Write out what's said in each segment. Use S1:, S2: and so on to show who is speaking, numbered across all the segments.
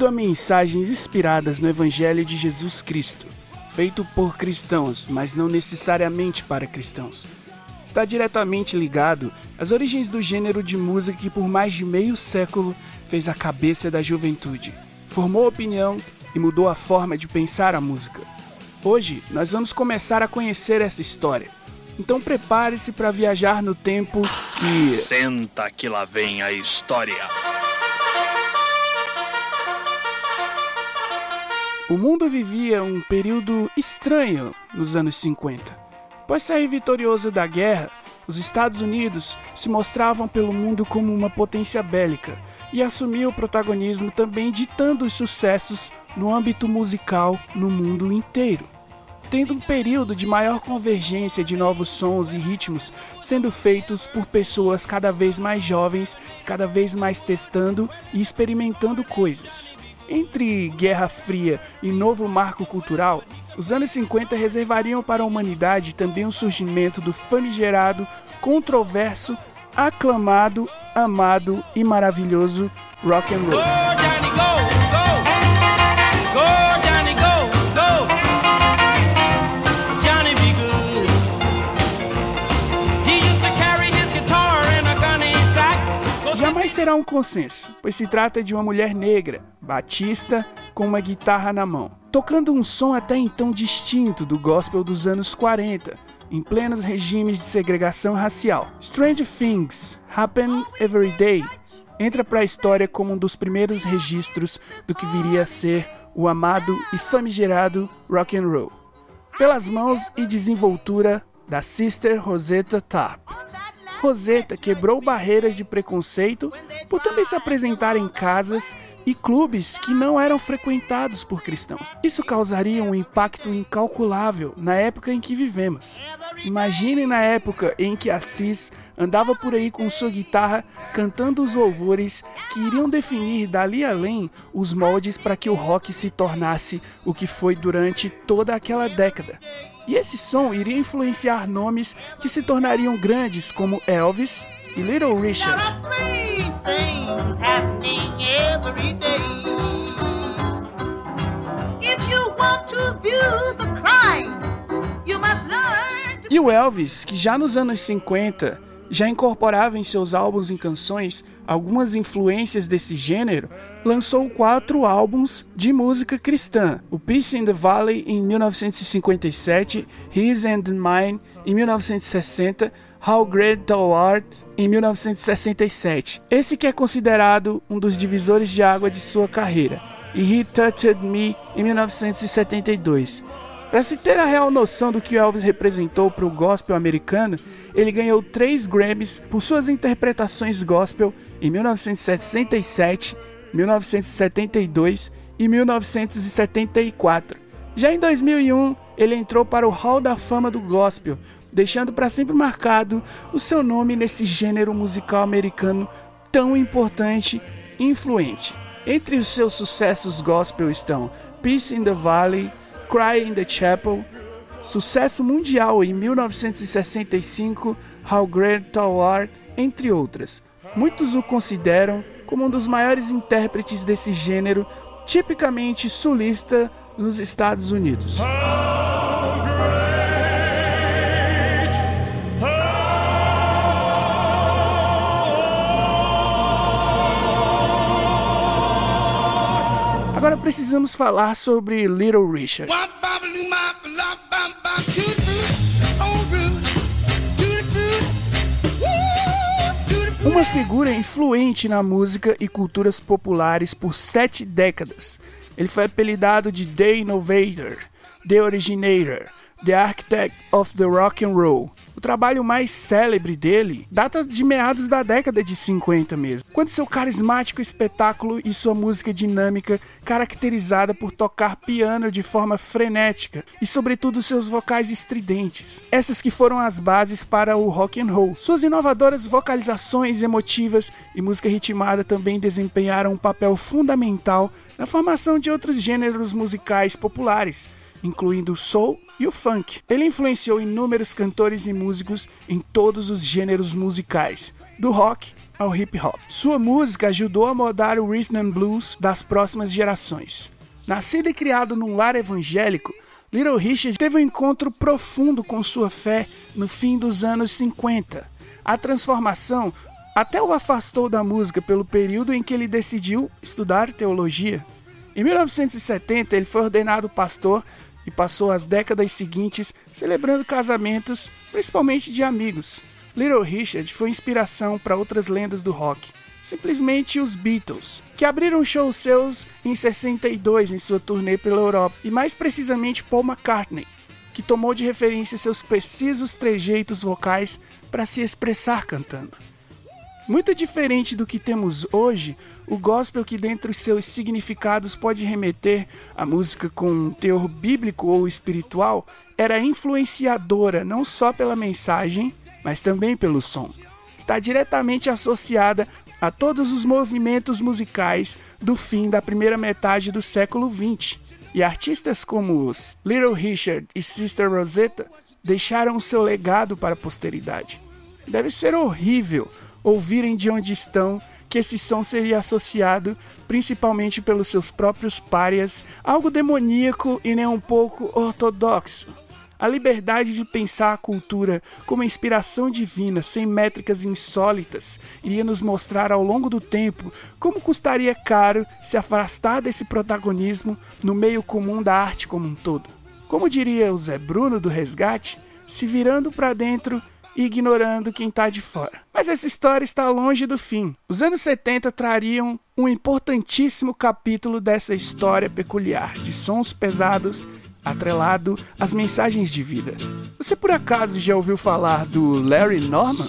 S1: unido a mensagens inspiradas no Evangelho de Jesus Cristo, feito por cristãos, mas não necessariamente para cristãos. Está diretamente ligado às origens do gênero de música que por mais de meio século fez a cabeça da juventude, formou opinião e mudou a forma de pensar a música. Hoje nós vamos começar a conhecer essa história. Então prepare-se para viajar no tempo e.
S2: Senta que lá vem a história.
S1: O mundo vivia um período estranho nos anos 50. Após sair vitorioso da guerra, os Estados Unidos se mostravam pelo mundo como uma potência bélica e assumiu o protagonismo também ditando os sucessos no âmbito musical no mundo inteiro tendo um período de maior convergência de novos sons e ritmos sendo feitos por pessoas cada vez mais jovens, cada vez mais testando e experimentando coisas. Entre Guerra Fria e novo marco cultural, os anos 50 reservariam para a humanidade também o surgimento do famigerado, controverso, aclamado, amado e maravilhoso rock and roll. Será um consenso, pois se trata de uma mulher negra, batista, com uma guitarra na mão, tocando um som até então distinto do gospel dos anos 40, em plenos regimes de segregação racial. Strange Things Happen Every Day entra para a história como um dos primeiros registros do que viria a ser o amado e famigerado rock and roll, pelas mãos e desenvoltura da Sister Rosetta Tarp. Rosetta quebrou barreiras de preconceito por também se apresentar em casas e clubes que não eram frequentados por cristãos. Isso causaria um impacto incalculável na época em que vivemos. Imagine na época em que Assis andava por aí com sua guitarra cantando os louvores que iriam definir dali além os moldes para que o rock se tornasse o que foi durante toda aquela década. E esse som iria influenciar nomes que se tornariam grandes como Elvis e Little Richard. E o Elvis, que já nos anos 50 já incorporava em seus álbuns e canções algumas influências desse gênero, lançou quatro álbuns de música cristã: o Peace in the Valley em 1957, His and Mine em 1960, How Great Thou Art em 1967. Esse que é considerado um dos divisores de água de sua carreira, e He Touched Me em 1972. Para se ter a real noção do que Elvis representou para o gospel americano, ele ganhou três Grammys por suas interpretações gospel em 1967, 1972 e 1974. Já em 2001, ele entrou para o Hall da Fama do Gospel, deixando para sempre marcado o seu nome nesse gênero musical americano tão importante e influente. Entre os seus sucessos gospel estão Peace in the Valley, Cry in the Chapel, sucesso mundial em 1965, How Great Thou Art, entre outras. Muitos o consideram como um dos maiores intérpretes desse gênero, tipicamente sulista nos Estados Unidos. Agora precisamos falar sobre Little Richard. Uma figura influente na música e culturas populares por sete décadas. Ele foi apelidado de The Innovator, The Originator, The Architect of the Rock and Roll. O trabalho mais célebre dele data de meados da década de 50 mesmo, quando seu carismático espetáculo e sua música dinâmica, caracterizada por tocar piano de forma frenética e sobretudo seus vocais estridentes. Essas que foram as bases para o rock and roll. Suas inovadoras vocalizações emotivas e música ritmada também desempenharam um papel fundamental na formação de outros gêneros musicais populares, incluindo soul e o funk. Ele influenciou inúmeros cantores e músicos em todos os gêneros musicais, do rock ao hip hop. Sua música ajudou a moldar o rhythm and blues das próximas gerações. Nascido e criado num lar evangélico, Little Richard teve um encontro profundo com sua fé no fim dos anos 50. A transformação até o afastou da música pelo período em que ele decidiu estudar teologia. Em 1970, ele foi ordenado pastor e passou as décadas seguintes celebrando casamentos, principalmente de amigos. Little Richard foi inspiração para outras lendas do rock, simplesmente os Beatles, que abriram shows seus em 62 em sua turnê pela Europa, e mais precisamente Paul McCartney, que tomou de referência seus precisos trejeitos vocais para se expressar cantando. Muito diferente do que temos hoje, o gospel que dentre os seus significados pode remeter à música com um teor bíblico ou espiritual, era influenciadora não só pela mensagem, mas também pelo som. Está diretamente associada a todos os movimentos musicais do fim da primeira metade do século XX. E artistas como os Little Richard e Sister Rosetta deixaram seu legado para a posteridade. Deve ser horrível ouvirem de onde estão que esse som seria associado, principalmente pelos seus próprios párias, algo demoníaco e nem um pouco ortodoxo. A liberdade de pensar a cultura como inspiração divina, sem métricas insólitas, iria nos mostrar ao longo do tempo como custaria caro se afastar desse protagonismo no meio comum da arte como um todo. Como diria o Zé Bruno do Resgate, se virando para dentro ignorando quem está de fora. Mas essa história está longe do fim. Os anos 70 trariam um importantíssimo capítulo dessa história peculiar, de sons pesados atrelado às mensagens de vida. Você por acaso já ouviu falar do Larry Norman?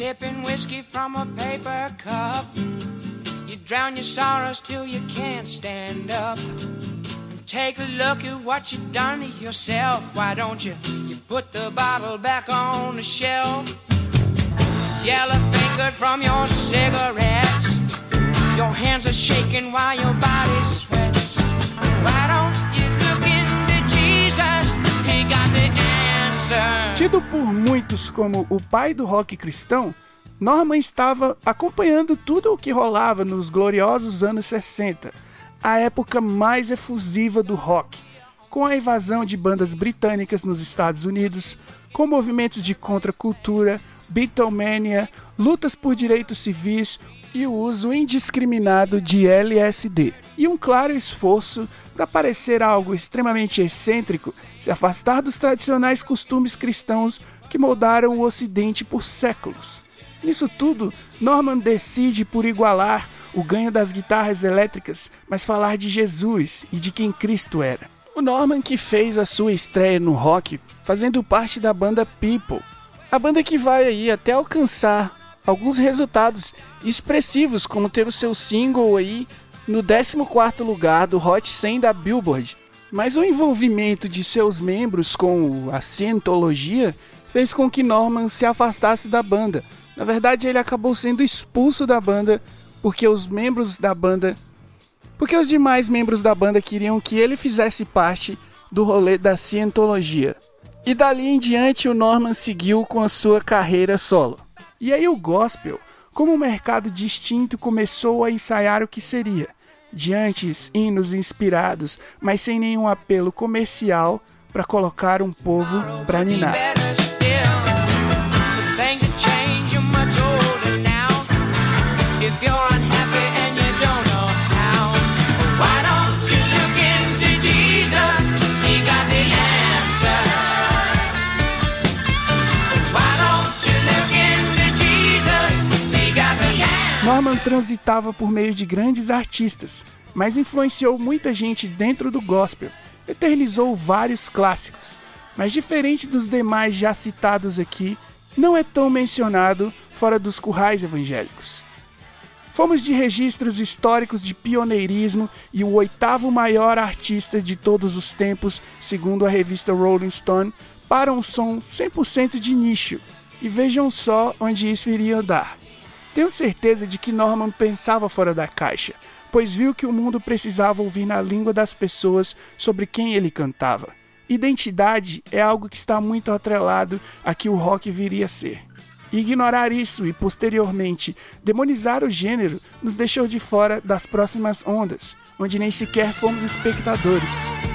S1: Take a look at what you've done to yourself. Why don't you, you put the bottle back on the shelf? Yellow fingered from your cigarettes. Your hands are shaking while your body sweats. Why don't you look into Jesus? He got the answer. Tido por muitos como o pai do rock cristão, Norman estava acompanhando tudo o que rolava nos gloriosos anos 60, a época mais efusiva do rock, com a invasão de bandas britânicas nos Estados Unidos, com movimentos de contracultura, Beatlemania, lutas por direitos civis e o uso indiscriminado de LSD. E um claro esforço para parecer algo extremamente excêntrico, se afastar dos tradicionais costumes cristãos que moldaram o Ocidente por séculos. Nisso tudo, Norman decide por igualar o ganho das guitarras elétricas, mas falar de Jesus e de quem Cristo era. O Norman que fez a sua estreia no rock fazendo parte da banda People, a banda que vai aí até alcançar alguns resultados expressivos, como ter o seu single aí no 14º lugar do Hot 100 da Billboard. Mas o envolvimento de seus membros com a Scientologia fez com que Norman se afastasse da banda. Na verdade, ele acabou sendo expulso da banda porque os membros da banda porque os demais membros da banda queriam que ele fizesse parte do rolê da Scientologia. E dali em diante o Norman seguiu com a sua carreira solo. E aí o gospel, como um mercado distinto, começou a ensaiar o que seria. Diante hinos inspirados, mas sem nenhum apelo comercial para colocar um povo para ninar. Transitava por meio de grandes artistas, mas influenciou muita gente dentro do gospel, eternizou vários clássicos. Mas diferente dos demais já citados aqui, não é tão mencionado fora dos currais evangélicos. Fomos de registros históricos de pioneirismo e o oitavo maior artista de todos os tempos, segundo a revista Rolling Stone, para um som 100% de nicho. E vejam só onde isso iria dar. Tenho certeza de que Norman pensava fora da caixa, pois viu que o mundo precisava ouvir na língua das pessoas sobre quem ele cantava. Identidade é algo que está muito atrelado a que o rock viria a ser. ignorar isso e posteriormente demonizar o gênero nos deixou de fora das próximas ondas, onde nem sequer fomos espectadores.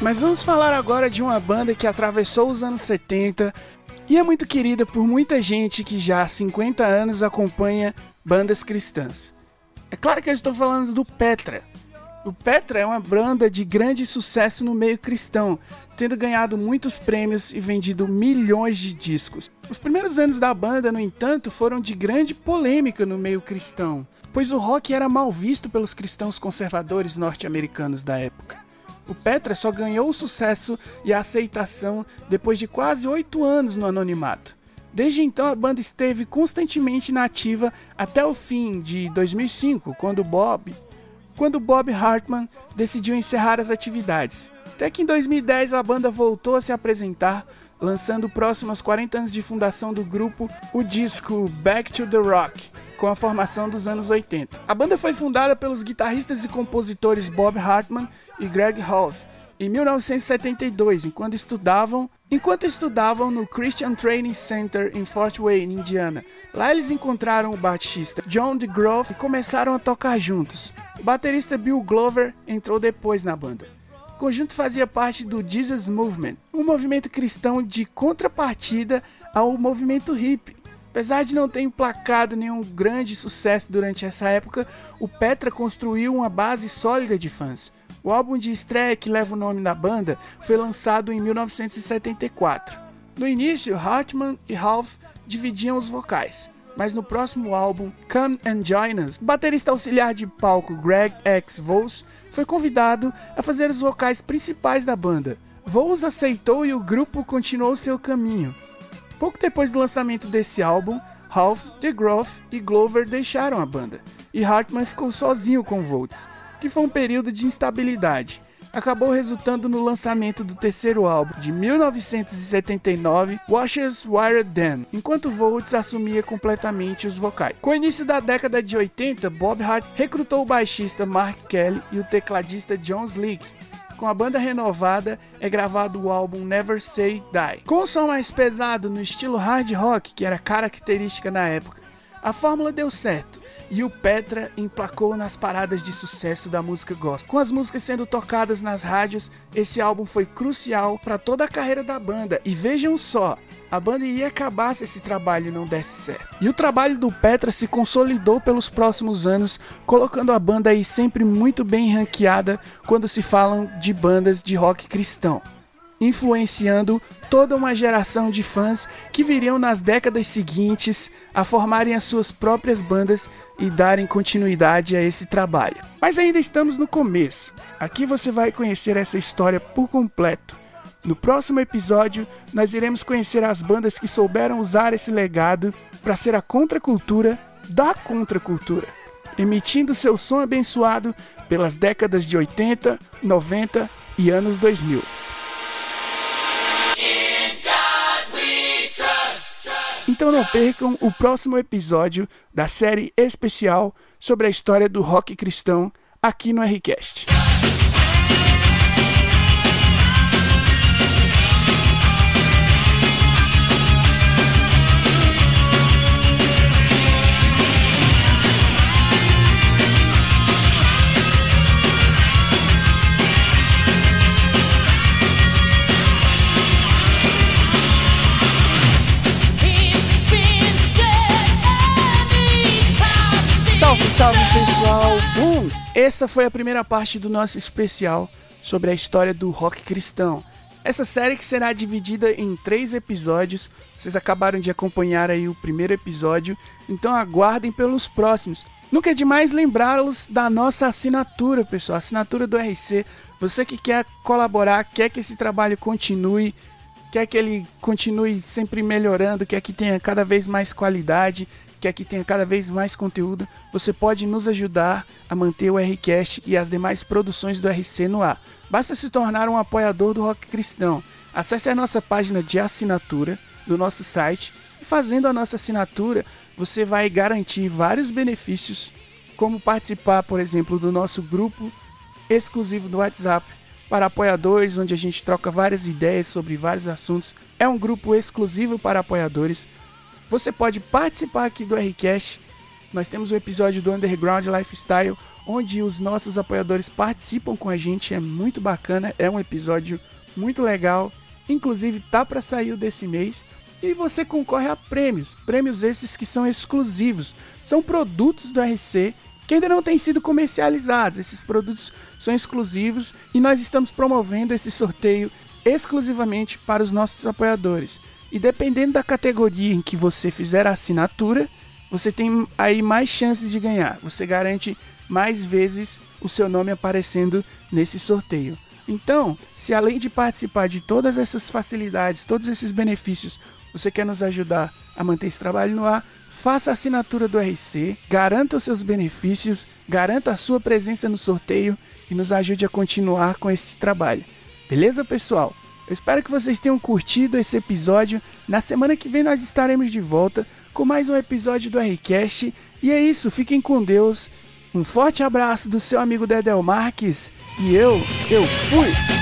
S1: Mas vamos falar agora de uma banda que atravessou os anos 70 e é muito querida por muita gente que já há 50 anos acompanha bandas cristãs. É claro que eu estou falando do Petra. O Petra é uma banda de grande sucesso no meio cristão, tendo ganhado muitos prêmios e vendido milhões de discos. Os primeiros anos da banda, no entanto, foram de grande polêmica no meio cristão, pois o rock era mal visto pelos cristãos conservadores norte-americanos da época. O Petra só ganhou o sucesso e a aceitação depois de quase oito anos no anonimato. Desde então, a banda esteve constantemente nativa até o fim de 2005, quando Bob, quando Bob Hartman decidiu encerrar as atividades. Até que em 2010 a banda voltou a se apresentar, lançando próximo aos 40 anos de fundação do grupo o disco Back to the Rock, com a formação dos anos 80. A banda foi fundada pelos guitarristas e compositores Bob Hartman e Greg Hoff em 1972, enquanto estudavam, enquanto estudavam no Christian Training Center em Fort Wayne, Indiana. Lá eles encontraram o baixista John DeGroff e começaram a tocar juntos. O baterista Bill Glover entrou depois na banda. O conjunto fazia parte do Jesus Movement, um movimento cristão de contrapartida ao movimento hippie Apesar de não ter emplacado nenhum grande sucesso durante essa época, o Petra construiu uma base sólida de fãs. O álbum de estreia que leva o nome da banda foi lançado em 1974. No início, Hartman e Ralph dividiam os vocais, mas no próximo álbum, Come and Join Us, o baterista auxiliar de palco Greg X. Vos foi convidado a fazer os vocais principais da banda. Vos aceitou e o grupo continuou seu caminho. Pouco depois do lançamento desse álbum, Ralph, DeGroff e Glover deixaram a banda, e Hartman ficou sozinho com Volts, que foi um período de instabilidade. Acabou resultando no lançamento do terceiro álbum, de 1979, Washes Wired Dam, enquanto Volts assumia completamente os vocais. Com o início da década de 80, Bob Hart recrutou o baixista Mark Kelly e o tecladista John Slick, com a banda renovada, é gravado o álbum Never Say Die. Com o som mais pesado no estilo hard rock, que era característica na época, a fórmula deu certo e o Petra emplacou nas paradas de sucesso da música gospel. Com as músicas sendo tocadas nas rádios, esse álbum foi crucial para toda a carreira da banda. E vejam só, a banda iria acabar se esse trabalho não desse certo. E o trabalho do Petra se consolidou pelos próximos anos, colocando a banda aí sempre muito bem ranqueada quando se falam de bandas de rock cristão influenciando toda uma geração de fãs que viriam nas décadas seguintes a formarem as suas próprias bandas e darem continuidade a esse trabalho. Mas ainda estamos no começo. Aqui você vai conhecer essa história por completo. No próximo episódio, nós iremos conhecer as bandas que souberam usar esse legado para ser a contracultura da contracultura, emitindo seu som abençoado pelas décadas de 80, 90 e anos 2000. Então não percam o próximo episódio da série especial sobre a história do rock cristão aqui no Rcast. Salve, pessoal! Bom, essa foi a primeira parte do nosso especial sobre a história do rock cristão. Essa série que será dividida em três episódios. Vocês acabaram de acompanhar aí o primeiro episódio, então aguardem pelos próximos. Nunca é demais lembrá-los da nossa assinatura, pessoal, assinatura do RC. Você que quer colaborar, quer que esse trabalho continue, quer que ele continue sempre melhorando, quer que tenha cada vez mais qualidade, que tenha cada vez mais conteúdo, você pode nos ajudar a manter o Rcast e as demais produções do RC no ar. Basta se tornar um apoiador do Rock Cristão. Acesse a nossa página de assinatura do nosso site e fazendo a nossa assinatura, você vai garantir vários benefícios, como participar, por exemplo, do nosso grupo exclusivo do WhatsApp para apoiadores, onde a gente troca várias ideias sobre vários assuntos. É um grupo exclusivo para apoiadores. Você pode participar aqui do Rcast. Nós temos o um episódio do Underground Lifestyle, onde os nossos apoiadores participam com a gente. É muito bacana, é um episódio muito legal. Inclusive tá para sair desse mês e você concorre a prêmios. Prêmios esses que são exclusivos. São produtos do RC que ainda não têm sido comercializados. Esses produtos são exclusivos e nós estamos promovendo esse sorteio exclusivamente para os nossos apoiadores. E dependendo da categoria em que você fizer a assinatura, você tem aí mais chances de ganhar. Você garante mais vezes o seu nome aparecendo nesse sorteio. Então, se além de participar de todas essas facilidades, todos esses benefícios, você quer nos ajudar a manter esse trabalho no ar, faça a assinatura do RC, garanta os seus benefícios, garanta a sua presença no sorteio e nos ajude a continuar com esse trabalho. Beleza, pessoal? Eu espero que vocês tenham curtido esse episódio. Na semana que vem nós estaremos de volta com mais um episódio do Rcast. E é isso, fiquem com Deus. Um forte abraço do seu amigo Dedel Marques e eu, eu fui!